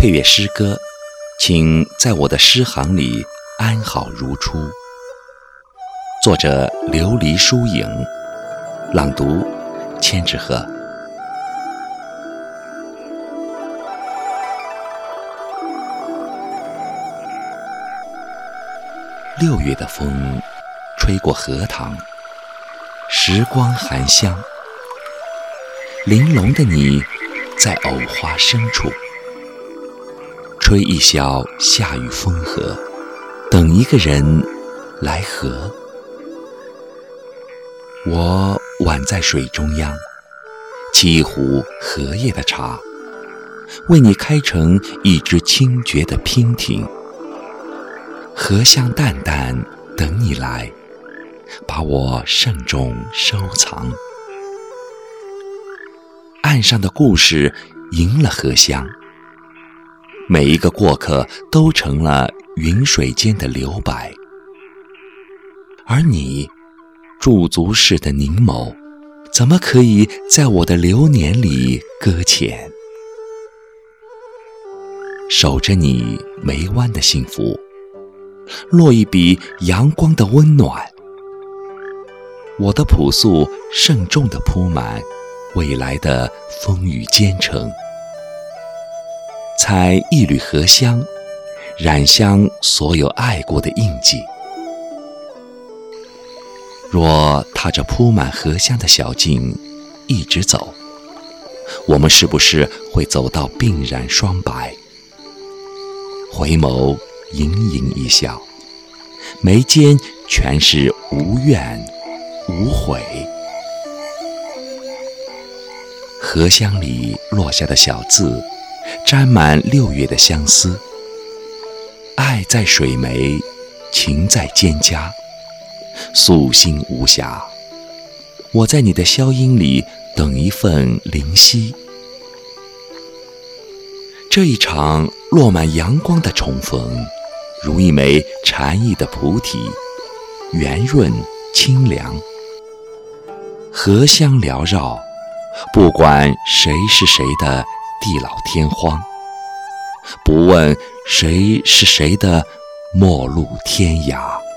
配乐诗歌，请在我的诗行里安好如初。作者：琉璃疏影，朗读：千纸鹤。六月的风，吹过荷塘，时光含香。玲珑的你，在藕花深处，吹一宵夏雨风荷，等一个人来和。我宛在水中央，沏一壶荷叶的茶，为你开成一支清绝的娉婷。荷香淡淡，等你来，把我慎重收藏。岸上的故事赢了荷香，每一个过客都成了云水间的留白，而你驻足式的凝眸，怎么可以在我的流年里搁浅？守着你眉弯的幸福，落一笔阳光的温暖，我的朴素慎重的铺满。未来的风雨兼程，采一缕荷香，染香所有爱过的印记。若踏着铺满荷香的小径一直走，我们是不是会走到鬓染霜白？回眸盈盈一笑，眉间全是无怨无悔。荷香里落下的小字，沾满六月的相思。爱在水湄，情在蒹葭，素心无暇。我在你的消音里等一份灵犀。这一场落满阳光的重逢，如一枚禅意的菩提，圆润清凉，荷香缭绕。不管谁是谁的地老天荒，不问谁是谁的陌路天涯。